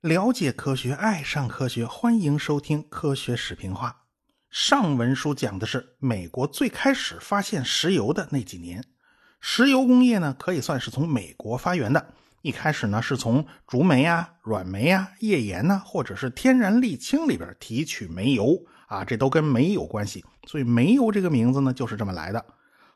了解科学，爱上科学，欢迎收听《科学史评话》。上文书讲的是美国最开始发现石油的那几年，石油工业呢可以算是从美国发源的。一开始呢是从竹煤啊、软煤啊、页岩呐，或者是天然沥青里边提取煤油啊，这都跟煤有关系，所以煤油这个名字呢就是这么来的。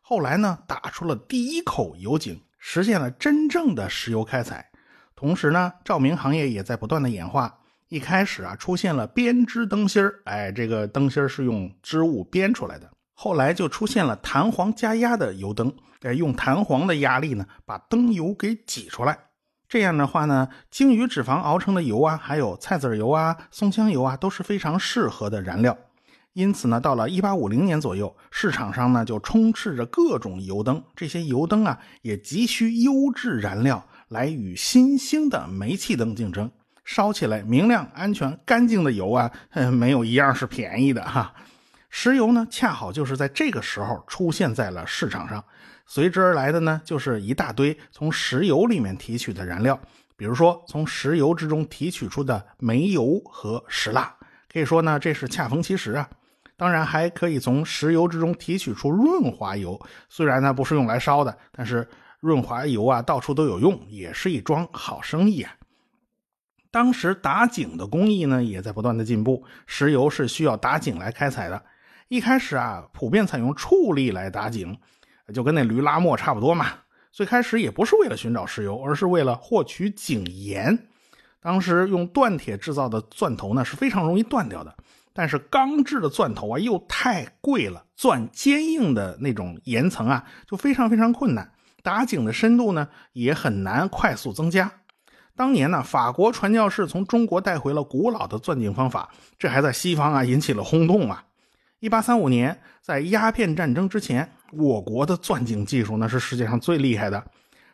后来呢打出了第一口油井，实现了真正的石油开采。同时呢，照明行业也在不断的演化。一开始啊，出现了编织灯芯儿，哎，这个灯芯儿是用织物编出来的。后来就出现了弹簧加压的油灯，哎，用弹簧的压力呢，把灯油给挤出来。这样的话呢，鲸鱼脂肪熬成的油啊，还有菜籽油啊、松香油啊，都是非常适合的燃料。因此呢，到了1850年左右，市场上呢就充斥着各种油灯。这些油灯啊，也急需优质燃料。来与新兴的煤气灯竞争，烧起来明亮、安全、干净的油啊，没有一样是便宜的哈。石油呢，恰好就是在这个时候出现在了市场上，随之而来的呢，就是一大堆从石油里面提取的燃料，比如说从石油之中提取出的煤油和石蜡，可以说呢，这是恰逢其时啊。当然，还可以从石油之中提取出润滑油，虽然呢不是用来烧的，但是。润滑油啊，到处都有用，也是一桩好生意啊。当时打井的工艺呢，也在不断的进步。石油是需要打井来开采的。一开始啊，普遍采用畜力来打井，就跟那驴拉磨差不多嘛。最开始也不是为了寻找石油，而是为了获取井盐。当时用锻铁制造的钻头呢，是非常容易断掉的。但是钢制的钻头啊，又太贵了，钻坚硬的那种岩层啊，就非常非常困难。打井的深度呢也很难快速增加。当年呢，法国传教士从中国带回了古老的钻井方法，这还在西方啊引起了轰动啊。一八三五年，在鸦片战争之前，我国的钻井技术呢是世界上最厉害的。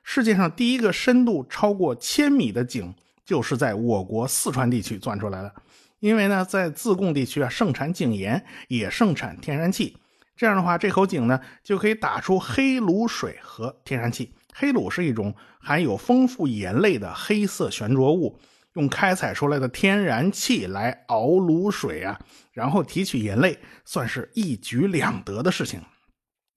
世界上第一个深度超过千米的井，就是在我国四川地区钻出来的。因为呢，在自贡地区啊，盛产井盐，也盛产天然气。这样的话，这口井呢就可以打出黑卤水和天然气。黑卤是一种含有丰富盐类的黑色悬浊物，用开采出来的天然气来熬卤水啊，然后提取盐类，算是一举两得的事情。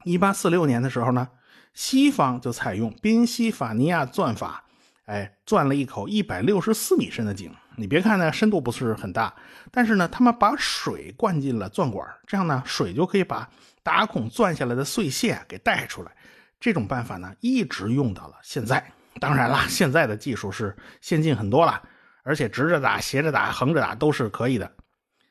一八四六年的时候呢，西方就采用宾夕法尼亚钻法，哎，钻了一口一百六十四米深的井。你别看呢，深度不是很大，但是呢，他们把水灌进了钻管，这样呢，水就可以把打孔钻下来的碎屑给带出来。这种办法呢，一直用到了现在。当然了，现在的技术是先进很多了，而且直着打、斜着打、横着打都是可以的。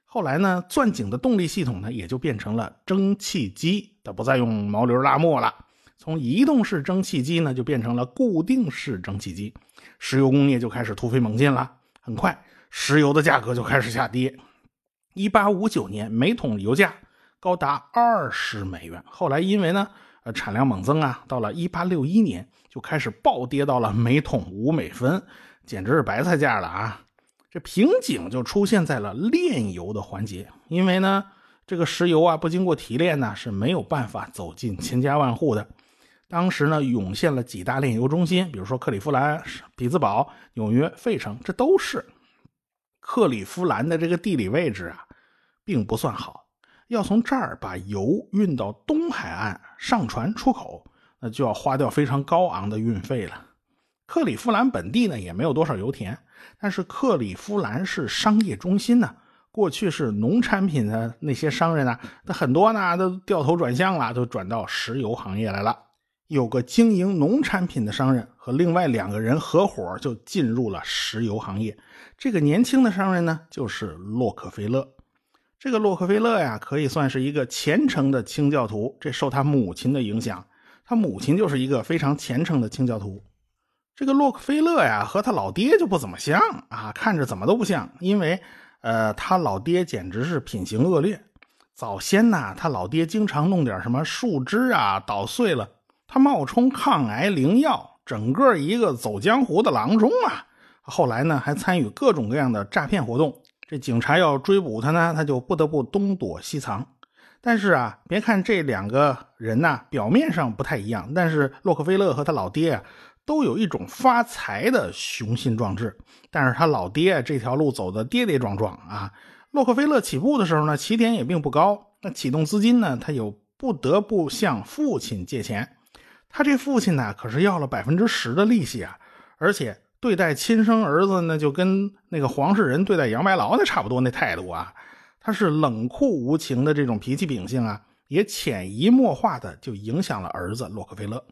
后来呢，钻井的动力系统呢，也就变成了蒸汽机，它不再用毛驴拉磨了。从移动式蒸汽机呢，就变成了固定式蒸汽机，石油工业就开始突飞猛进了。很快，石油的价格就开始下跌。一八五九年，每桶油价高达二十美元。后来因为呢，呃，产量猛增啊，到了一八六一年就开始暴跌到了每桶五美分，简直是白菜价了啊！这瓶颈就出现在了炼油的环节，因为呢，这个石油啊，不经过提炼呢，是没有办法走进千家万户的。当时呢，涌现了几大炼油中心，比如说克利夫兰、匹兹堡、纽约、费城，这都是。克利夫兰的这个地理位置啊，并不算好，要从这儿把油运到东海岸上船出口，那就要花掉非常高昂的运费了。克利夫兰本地呢，也没有多少油田，但是克利夫兰是商业中心呢，过去是农产品的那些商人呢，那很多呢都掉头转向了，都转到石油行业来了。有个经营农产品的商人和另外两个人合伙，就进入了石油行业。这个年轻的商人呢，就是洛克菲勒。这个洛克菲勒呀，可以算是一个虔诚的清教徒。这受他母亲的影响，他母亲就是一个非常虔诚的清教徒。这个洛克菲勒呀，和他老爹就不怎么像啊，看着怎么都不像。因为，呃，他老爹简直是品行恶劣。早先呢，他老爹经常弄点什么树枝啊，捣碎了。他冒充抗癌灵药，整个一个走江湖的郎中啊！后来呢，还参与各种各样的诈骗活动。这警察要追捕他呢，他就不得不东躲西藏。但是啊，别看这两个人呐，表面上不太一样，但是洛克菲勒和他老爹啊，都有一种发财的雄心壮志。但是他老爹这条路走的跌跌撞撞啊。洛克菲勒起步的时候呢，起点也并不高，那启动资金呢，他有不得不向父亲借钱。他这父亲呢，可是要了百分之十的利息啊，而且对待亲生儿子呢，就跟那个黄世仁对待杨白劳那差不多那态度啊。他是冷酷无情的这种脾气秉性啊，也潜移默化的就影响了儿子洛克菲勒。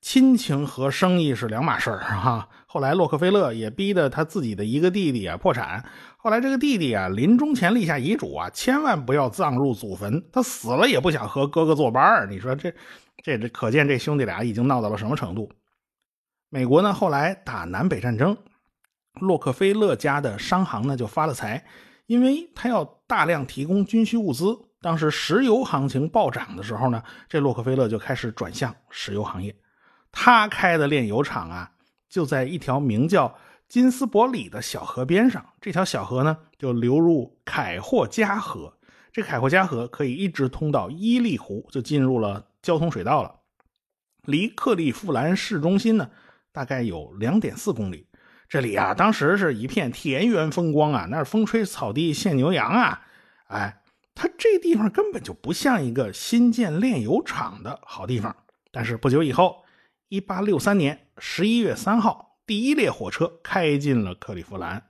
亲情和生意是两码事儿 哈。后来洛克菲勒也逼得他自己的一个弟弟啊破产。后来这个弟弟啊临终前立下遗嘱啊，千万不要葬入祖坟，他死了也不想和哥哥作伴儿你说这这这，可见这兄弟俩已经闹到了什么程度？美国呢后来打南北战争，洛克菲勒家的商行呢就发了财。因为他要大量提供军需物资，当时石油行情暴涨的时候呢，这洛克菲勒就开始转向石油行业。他开的炼油厂啊，就在一条名叫金斯伯里的小河边上。这条小河呢，就流入凯霍加河。这凯霍加河可以一直通到伊利湖，就进入了交通水道了。离克利夫兰市中心呢，大概有两点四公里。这里啊，当时是一片田园风光啊，那是风吹草低见牛羊啊，哎，它这地方根本就不像一个新建炼油厂的好地方。但是不久以后，一八六三年十一月三号，第一列火车开进了克利夫兰，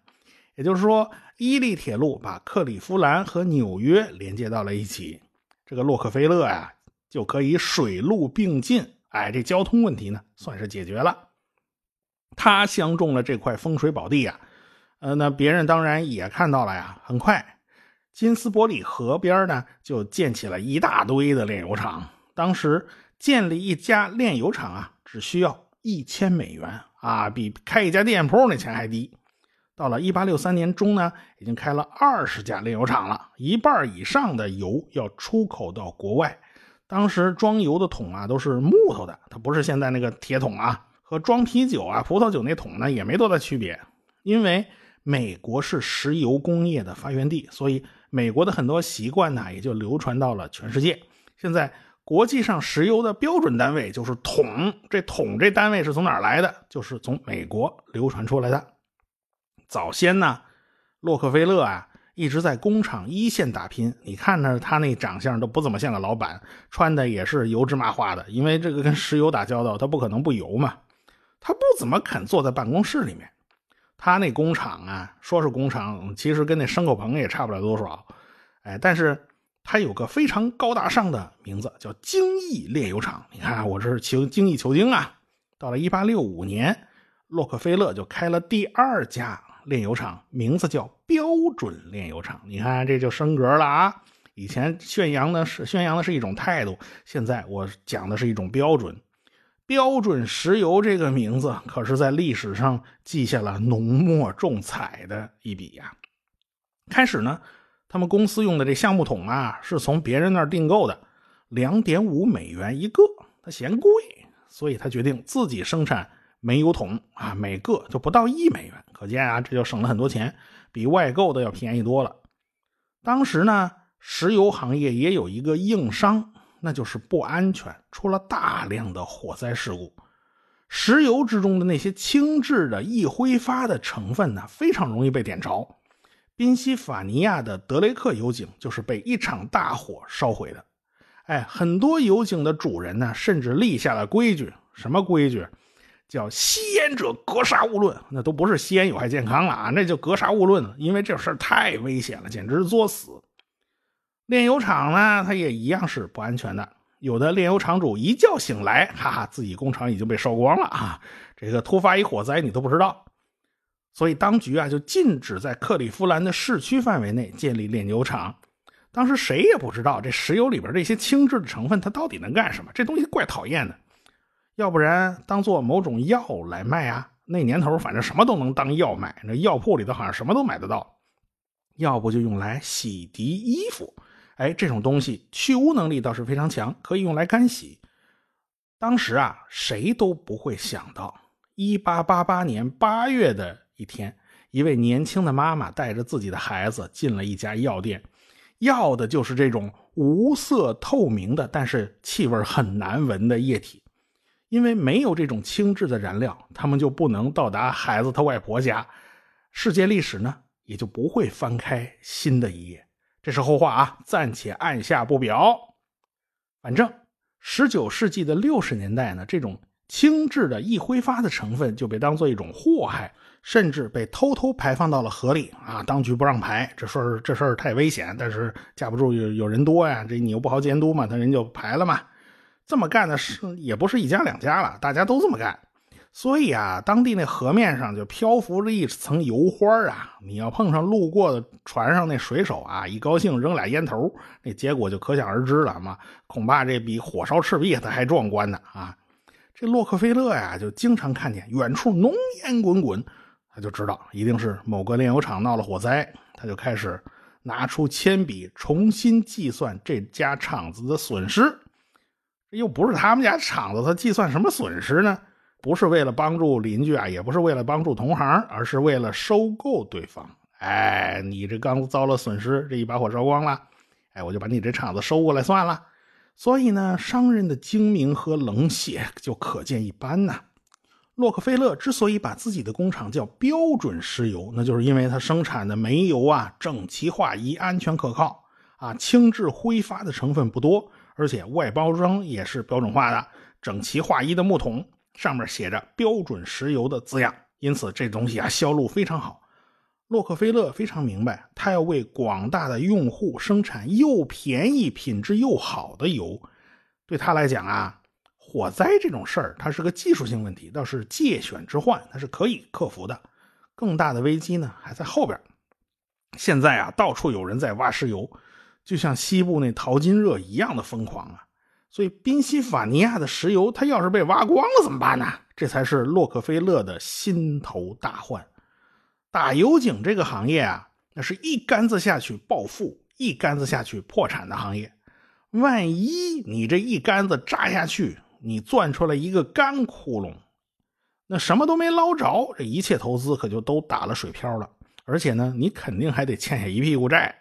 也就是说，伊利铁路把克利夫兰和纽约连接到了一起，这个洛克菲勒呀就可以水陆并进，哎，这交通问题呢算是解决了。他相中了这块风水宝地呀，呃，那别人当然也看到了呀。很快，金斯伯里河边呢就建起了一大堆的炼油厂。当时建立一家炼油厂啊，只需要一千美元啊，比开一家店铺那钱还低。到了一八六三年中呢，已经开了二十家炼油厂了，一半以上的油要出口到国外。当时装油的桶啊都是木头的，它不是现在那个铁桶啊。和装啤酒啊、葡萄酒那桶呢也没多大区别，因为美国是石油工业的发源地，所以美国的很多习惯呢也就流传到了全世界。现在国际上石油的标准单位就是桶，这桶这单位是从哪儿来的？就是从美国流传出来的。早先呢，洛克菲勒啊一直在工厂一线打拼，你看着他那长相都不怎么像个老板，穿的也是油脂麻花的，因为这个跟石油打交道，他不可能不油嘛。他不怎么肯坐在办公室里面，他那工厂啊，说是工厂，其实跟那牲口棚也差不了多少。哎，但是它有个非常高大上的名字，叫精益炼油厂。你看，我这是求精益求精啊。到了1865年，洛克菲勒就开了第二家炼油厂，名字叫标准炼油厂。你看，这就升格了啊！以前宣扬的是宣扬的是一种态度，现在我讲的是一种标准。标准石油这个名字可是在历史上记下了浓墨重彩的一笔呀。开始呢，他们公司用的这橡木桶啊，是从别人那儿订购的，两点五美元一个，他嫌贵，所以他决定自己生产煤油桶啊，每个就不到一美元，可见啊，这就省了很多钱，比外购的要便宜多了。当时呢，石油行业也有一个硬伤。那就是不安全，出了大量的火灾事故。石油之中的那些轻质的易挥发的成分呢，非常容易被点着。宾夕法尼亚的德雷克油井就是被一场大火烧毁的。哎，很多油井的主人呢，甚至立下了规矩，什么规矩？叫吸烟者格杀勿论。那都不是吸烟有害健康了啊，那就格杀勿论了，因为这事儿太危险了，简直是作死。炼油厂呢，它也一样是不安全的。有的炼油厂主一觉醒来，哈哈，自己工厂已经被烧光了啊！这个突发一火灾，你都不知道。所以当局啊，就禁止在克利夫兰的市区范围内建立炼油厂。当时谁也不知道这石油里边这些轻质的成分，它到底能干什么？这东西怪讨厌的。要不然当做某种药来卖啊？那年头反正什么都能当药卖，那药铺里头好像什么都买得到。要不就用来洗涤衣服。哎，这种东西去污能力倒是非常强，可以用来干洗。当时啊，谁都不会想到，一八八八年八月的一天，一位年轻的妈妈带着自己的孩子进了一家药店，要的就是这种无色透明的，但是气味很难闻的液体。因为没有这种轻质的燃料，他们就不能到达孩子他外婆家，世界历史呢也就不会翻开新的一页。这是后话啊，暂且按下不表。反正十九世纪的六十年代呢，这种轻质的易挥发的成分就被当做一种祸害，甚至被偷偷排放到了河里啊。当局不让排，这事儿这事儿太危险，但是架不住有有人多呀，这你又不好监督嘛，他人就排了嘛。这么干的是也不是一家两家了，大家都这么干，所以啊，当地那河面上就漂浮着一层油花啊。你要碰上路过的船上那水手啊，一高兴扔俩烟头，那结果就可想而知了嘛。恐怕这比火烧赤壁它还壮观呢啊！这洛克菲勒呀，就经常看见远处浓烟滚滚，他就知道一定是某个炼油厂闹了火灾，他就开始拿出铅笔重新计算这家厂子的损失。又不是他们家厂子，他计算什么损失呢？不是为了帮助邻居啊，也不是为了帮助同行，而是为了收购对方。哎，你这刚遭了损失，这一把火烧光了，哎，我就把你这厂子收过来算了。所以呢，商人的精明和冷血就可见一斑呐。洛克菲勒之所以把自己的工厂叫标准石油，那就是因为他生产的煤油啊整齐划一、安全可靠啊，轻质挥发的成分不多。而且外包装也是标准化的、整齐划一的木桶，上面写着“标准石油”的字样，因此这东西啊销路非常好。洛克菲勒非常明白，他要为广大的用户生产又便宜、品质又好的油。对他来讲啊，火灾这种事儿，它是个技术性问题，倒是借选之患，它是可以克服的。更大的危机呢还在后边。现在啊，到处有人在挖石油。就像西部那淘金热一样的疯狂啊！所以宾夕法尼亚的石油，它要是被挖光了怎么办呢？这才是洛克菲勒的心头大患。打油井这个行业啊，那是一竿子下去暴富，一竿子下去破产的行业。万一你这一竿子扎下去，你钻出来一个干窟窿，那什么都没捞着，这一切投资可就都打了水漂了。而且呢，你肯定还得欠下一屁股债。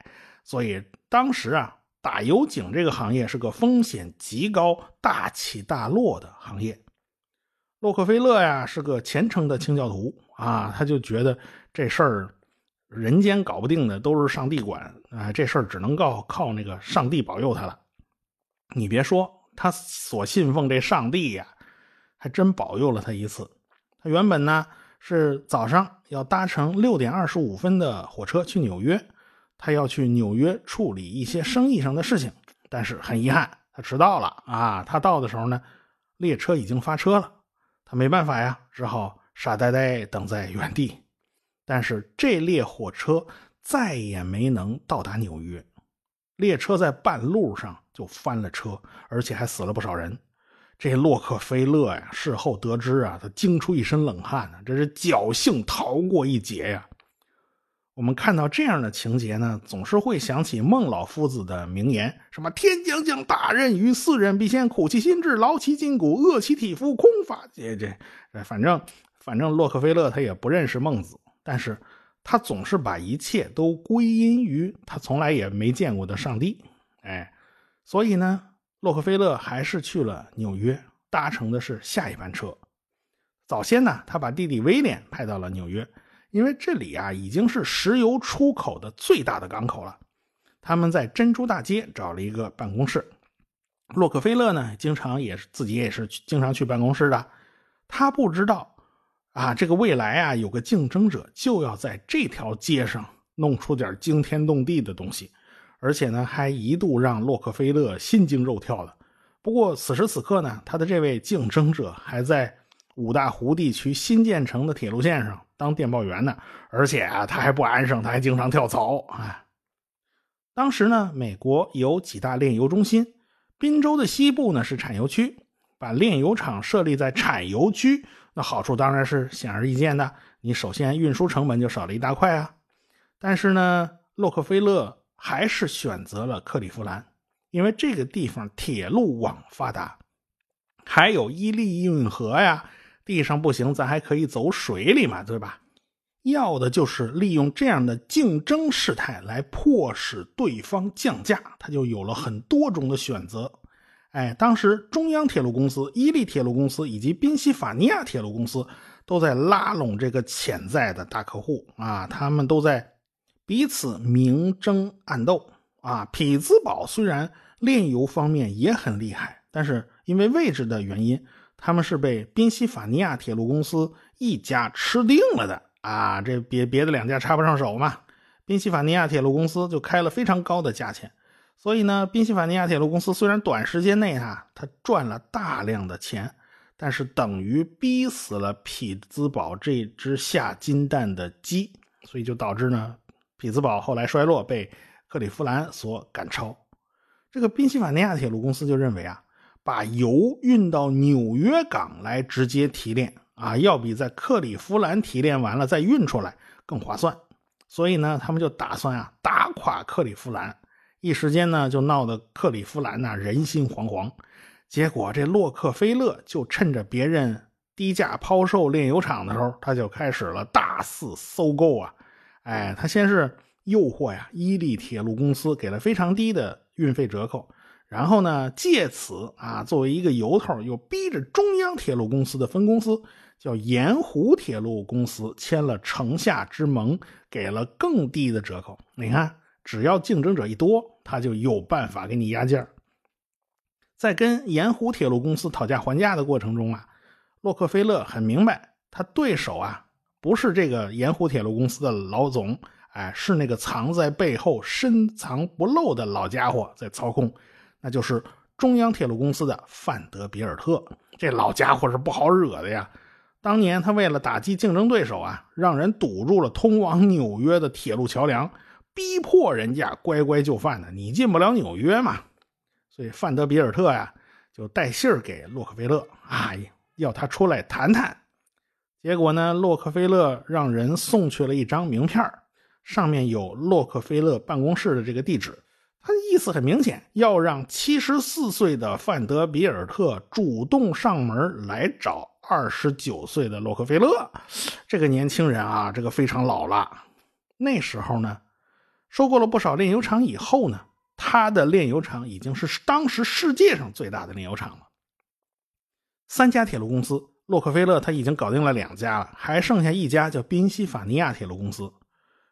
所以当时啊，打油井这个行业是个风险极高、大起大落的行业。洛克菲勒呀是个虔诚的清教徒啊，他就觉得这事儿人间搞不定的，都是上帝管啊，这事儿只能靠靠那个上帝保佑他了。你别说，他所信奉这上帝呀，还真保佑了他一次。他原本呢是早上要搭乘六点二十五分的火车去纽约。他要去纽约处理一些生意上的事情，但是很遗憾，他迟到了啊！他到的时候呢，列车已经发车了，他没办法呀，只好傻呆呆等在原地。但是这列火车再也没能到达纽约，列车在半路上就翻了车，而且还死了不少人。这洛克菲勒呀，事后得知啊，他惊出一身冷汗呢，这是侥幸逃过一劫呀。我们看到这样的情节呢，总是会想起孟老夫子的名言：“什么天将降大任于斯人，必先苦其心志，劳其筋骨，饿其体肤，空乏。”这这，反正反正洛克菲勒他也不认识孟子，但是他总是把一切都归因于他从来也没见过的上帝。哎，所以呢，洛克菲勒还是去了纽约，搭乘的是下一班车。早先呢，他把弟弟威廉派到了纽约。因为这里啊已经是石油出口的最大的港口了，他们在珍珠大街找了一个办公室。洛克菲勒呢，经常也是自己也是经常去办公室的。他不知道啊，这个未来啊有个竞争者就要在这条街上弄出点惊天动地的东西，而且呢还一度让洛克菲勒心惊肉跳的。不过此时此刻呢，他的这位竞争者还在五大湖地区新建成的铁路线上。当电报员呢，而且啊，他还不安生，他还经常跳槽啊。当时呢，美国有几大炼油中心，宾州的西部呢是产油区，把炼油厂设立在产油区，那好处当然是显而易见的，你首先运输成本就少了一大块啊。但是呢，洛克菲勒还是选择了克利夫兰，因为这个地方铁路网发达，还有伊利运河呀。地上不行，咱还可以走水里嘛，对吧？要的就是利用这样的竞争事态来迫使对方降价，他就有了很多种的选择。哎，当时中央铁路公司、伊利铁路公司以及宾夕法尼亚铁路公司都在拉拢这个潜在的大客户啊，他们都在彼此明争暗斗啊。匹兹堡虽然炼油方面也很厉害，但是因为位置的原因，他们是被宾夕法尼亚铁路公司一家吃定了的。啊，这别别的两家插不上手嘛，宾夕法尼亚铁路公司就开了非常高的价钱，所以呢，宾夕法尼亚铁路公司虽然短时间内啊，它赚了大量的钱，但是等于逼死了匹兹堡这只下金蛋的鸡，所以就导致呢，匹兹堡后来衰落，被克利夫兰所赶超。这个宾夕法尼亚铁路公司就认为啊，把油运到纽约港来直接提炼。啊，要比在克利夫兰提炼完了再运出来更划算，所以呢，他们就打算啊打垮克利夫兰，一时间呢就闹得克利夫兰呐人心惶惶。结果这洛克菲勒就趁着别人低价抛售炼油厂的时候，他就开始了大肆收购啊！哎，他先是诱惑呀伊利铁路公司给了非常低的运费折扣。然后呢，借此啊，作为一个由头，又逼着中央铁路公司的分公司叫盐湖铁路公司签了城下之盟，给了更低的折扣。你看，只要竞争者一多，他就有办法给你压价。在跟盐湖铁路公司讨价还价的过程中啊，洛克菲勒很明白，他对手啊不是这个盐湖铁路公司的老总，哎，是那个藏在背后深藏不露的老家伙在操控。那就是中央铁路公司的范德比尔特，这老家伙是不好惹的呀。当年他为了打击竞争对手啊，让人堵住了通往纽约的铁路桥梁，逼迫人家乖乖就范的，你进不了纽约嘛。所以范德比尔特呀，就带信儿给洛克菲勒哎，要他出来谈谈。结果呢，洛克菲勒让人送去了一张名片，上面有洛克菲勒办公室的这个地址。他的意思很明显，要让七十四岁的范德比尔特主动上门来找二十九岁的洛克菲勒。这个年轻人啊，这个非常老了。那时候呢，收购了不少炼油厂以后呢，他的炼油厂已经是当时世界上最大的炼油厂了。三家铁路公司，洛克菲勒他已经搞定了两家了，还剩下一家叫宾夕法尼亚铁路公司。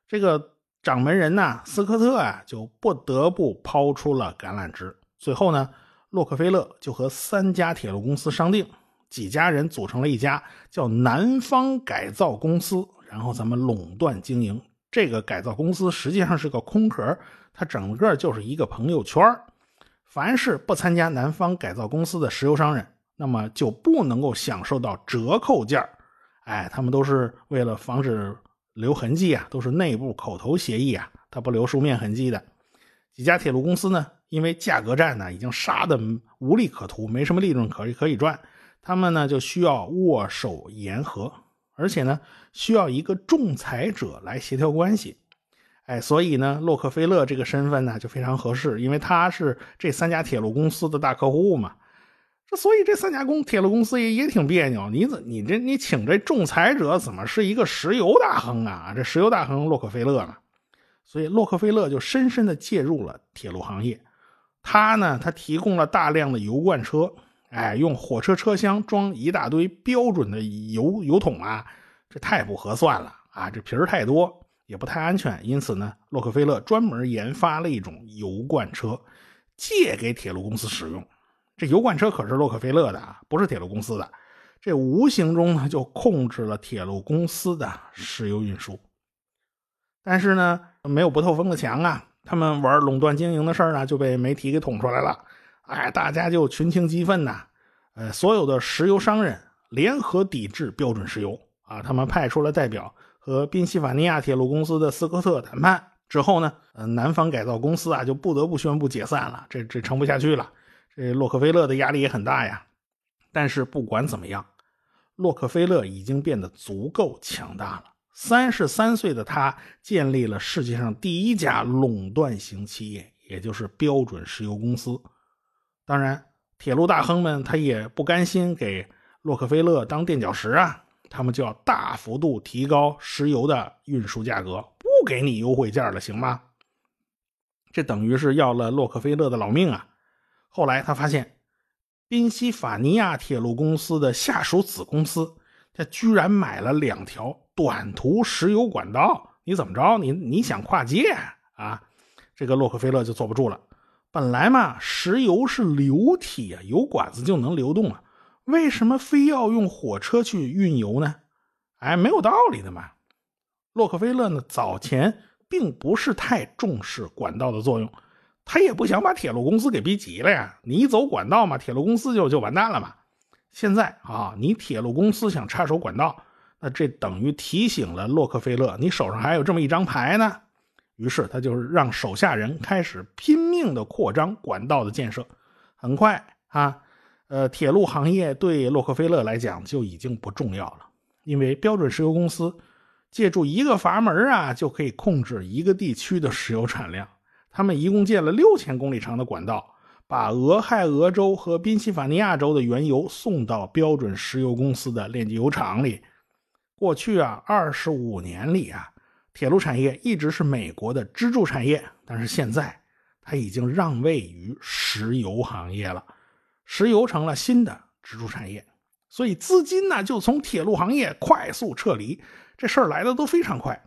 这个。掌门人呐，斯科特啊，就不得不抛出了橄榄枝。最后呢，洛克菲勒就和三家铁路公司商定，几家人组成了一家叫南方改造公司，然后咱们垄断经营。这个改造公司实际上是个空壳，它整个就是一个朋友圈凡是不参加南方改造公司的石油商人，那么就不能够享受到折扣价哎，他们都是为了防止。留痕迹啊，都是内部口头协议啊，他不留书面痕迹的。几家铁路公司呢，因为价格战呢已经杀的无利可图，没什么利润可可以赚，他们呢就需要握手言和，而且呢需要一个仲裁者来协调关系。哎，所以呢，洛克菲勒这个身份呢就非常合适，因为他是这三家铁路公司的大客户嘛。这所以这三家公铁路公司也也挺别扭，你怎你这你请这仲裁者怎么是一个石油大亨啊？这石油大亨洛克菲勒呢？所以洛克菲勒就深深的介入了铁路行业。他呢，他提供了大量的油罐车，哎，用火车车厢装一大堆标准的油油桶啊，这太不合算了啊！这皮儿太多，也不太安全。因此呢，洛克菲勒专门研发了一种油罐车，借给铁路公司使用。这油罐车可是洛克菲勒的啊，不是铁路公司的。这无形中呢，就控制了铁路公司的石油运输。但是呢，没有不透风的墙啊，他们玩垄断经营的事儿呢，就被媒体给捅出来了。哎，大家就群情激愤呐，呃，所有的石油商人联合抵制标准石油啊。他们派出了代表和宾夕法尼亚铁路公司的斯科特谈判之后呢，呃，南方改造公司啊，就不得不宣布解散了。这这撑不下去了。这洛克菲勒的压力也很大呀，但是不管怎么样，洛克菲勒已经变得足够强大了。三十三岁的他建立了世界上第一家垄断型企业，也就是标准石油公司。当然，铁路大亨们他也不甘心给洛克菲勒当垫脚石啊，他们就要大幅度提高石油的运输价格，不给你优惠价了，行吗？这等于是要了洛克菲勒的老命啊！后来他发现，宾夕法尼亚铁路公司的下属子公司，他居然买了两条短途石油管道。你怎么着？你你想跨界啊？这个洛克菲勒就坐不住了。本来嘛，石油是流体啊，有管子就能流动啊，为什么非要用火车去运油呢？哎，没有道理的嘛。洛克菲勒呢，早前。并不是太重视管道的作用，他也不想把铁路公司给逼急了呀。你走管道嘛，铁路公司就就完蛋了嘛。现在啊，你铁路公司想插手管道，那这等于提醒了洛克菲勒，你手上还有这么一张牌呢。于是他就是让手下人开始拼命的扩张管道的建设。很快啊，呃，铁路行业对洛克菲勒来讲就已经不重要了，因为标准石油公司。借助一个阀门啊，就可以控制一个地区的石油产量。他们一共建了六千公里长的管道，把俄亥俄州和宾夕法尼亚州的原油送到标准石油公司的炼油厂里。过去啊，二十五年里啊，铁路产业一直是美国的支柱产业，但是现在它已经让位于石油行业了，石油成了新的支柱产业，所以资金呢就从铁路行业快速撤离。这事儿来的都非常快，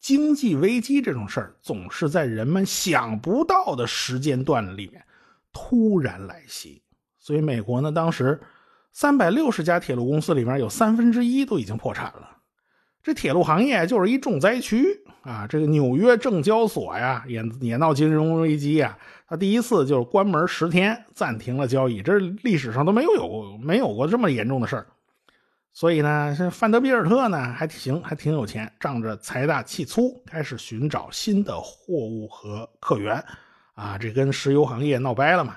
经济危机这种事儿总是在人们想不到的时间段里面突然来袭。所以美国呢，当时三百六十家铁路公司里面有三分之一都已经破产了。这铁路行业就是一重灾区啊！这个纽约证交所呀，也也闹金融危机呀。他第一次就是关门十天，暂停了交易，这历史上都没有有没有过这么严重的事儿。所以呢，这范德比尔特呢还行，还挺有钱，仗着财大气粗，开始寻找新的货物和客源，啊，这跟石油行业闹掰了嘛。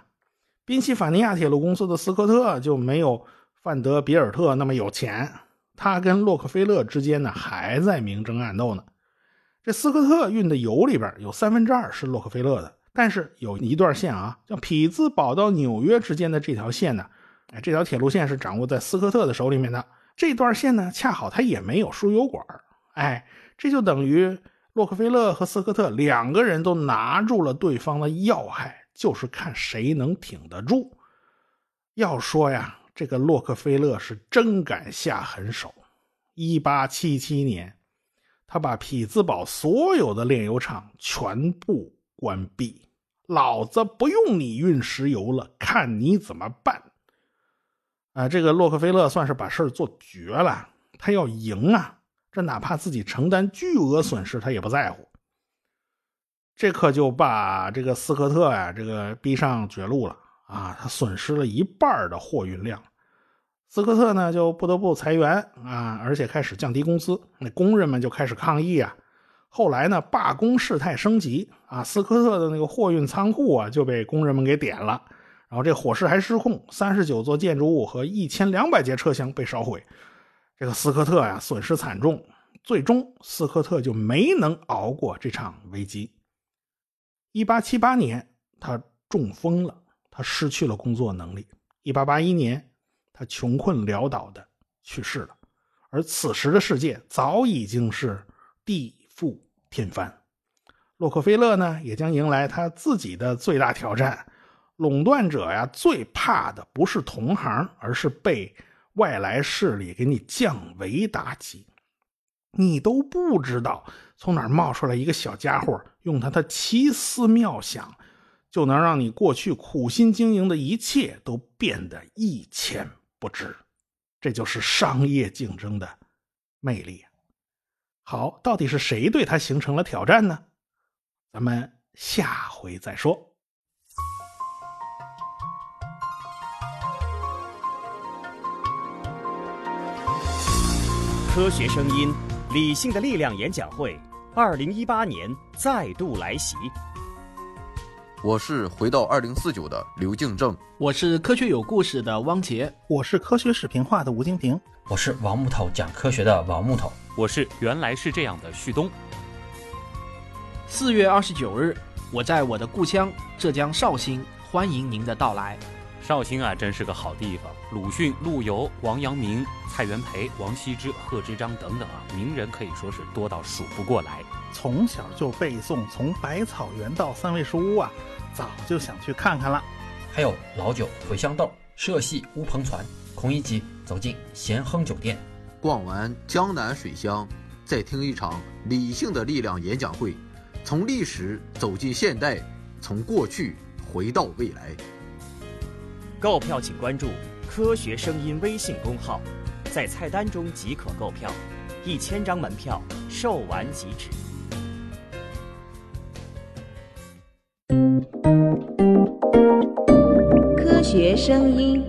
宾夕法尼亚铁路公司的斯科特就没有范德比尔特那么有钱，他跟洛克菲勒之间呢还在明争暗斗呢。这斯科特运的油里边有三分之二是洛克菲勒的，但是有一段线啊，叫匹兹堡到纽约之间的这条线呢，哎，这条铁路线是掌握在斯科特的手里面的。这段线呢，恰好它也没有输油管哎，这就等于洛克菲勒和斯科特两个人都拿住了对方的要害，就是看谁能挺得住。要说呀，这个洛克菲勒是真敢下狠手。一八七七年，他把匹兹堡所有的炼油厂全部关闭，老子不用你运石油了，看你怎么办。啊，这个洛克菲勒算是把事儿做绝了。他要赢啊，这哪怕自己承担巨额损失，他也不在乎。这可就把这个斯科特呀，这个逼上绝路了啊！他损失了一半的货运量，斯科特呢就不得不裁员啊，而且开始降低工资。那工人们就开始抗议啊。后来呢，罢工事态升级啊，斯科特的那个货运仓库啊就被工人们给点了。然后这火势还失控，三十九座建筑物和一千两百节车厢被烧毁，这个斯科特呀损失惨重，最终斯科特就没能熬过这场危机。一八七八年，他中风了，他失去了工作能力。一八八一年，他穷困潦倒的去世了。而此时的世界早已经是地覆天翻，洛克菲勒呢也将迎来他自己的最大挑战。垄断者呀，最怕的不是同行，而是被外来势力给你降维打击。你都不知道从哪冒出来一个小家伙，用他的奇思妙想，就能让你过去苦心经营的一切都变得一钱不值。这就是商业竞争的魅力。好，到底是谁对他形成了挑战呢？咱们下回再说。科学声音，理性的力量演讲会，二零一八年再度来袭。我是回到二零四九的刘敬正，我是科学有故事的汪杰，我是科学视频化的吴京平，我是王木头讲科学的王木头，我是原来是这样的旭东。四月二十九日，我在我的故乡浙江绍兴欢迎您的到来。绍兴啊，真是个好地方。鲁迅、陆游、王阳明、蔡元培、王羲之、贺知章等等啊，名人可以说是多到数不过来。从小就背诵《从百草园到三味书屋》啊，早就想去看看了。还有老酒、茴香豆、社戏、乌篷船。孔乙己走进咸亨酒店，逛完江南水乡，再听一场理性的力量演讲会，从历史走进现代，从过去回到未来。购票请关注“科学声音”微信公号，在菜单中即可购票，一千张门票售完即止。科学声音。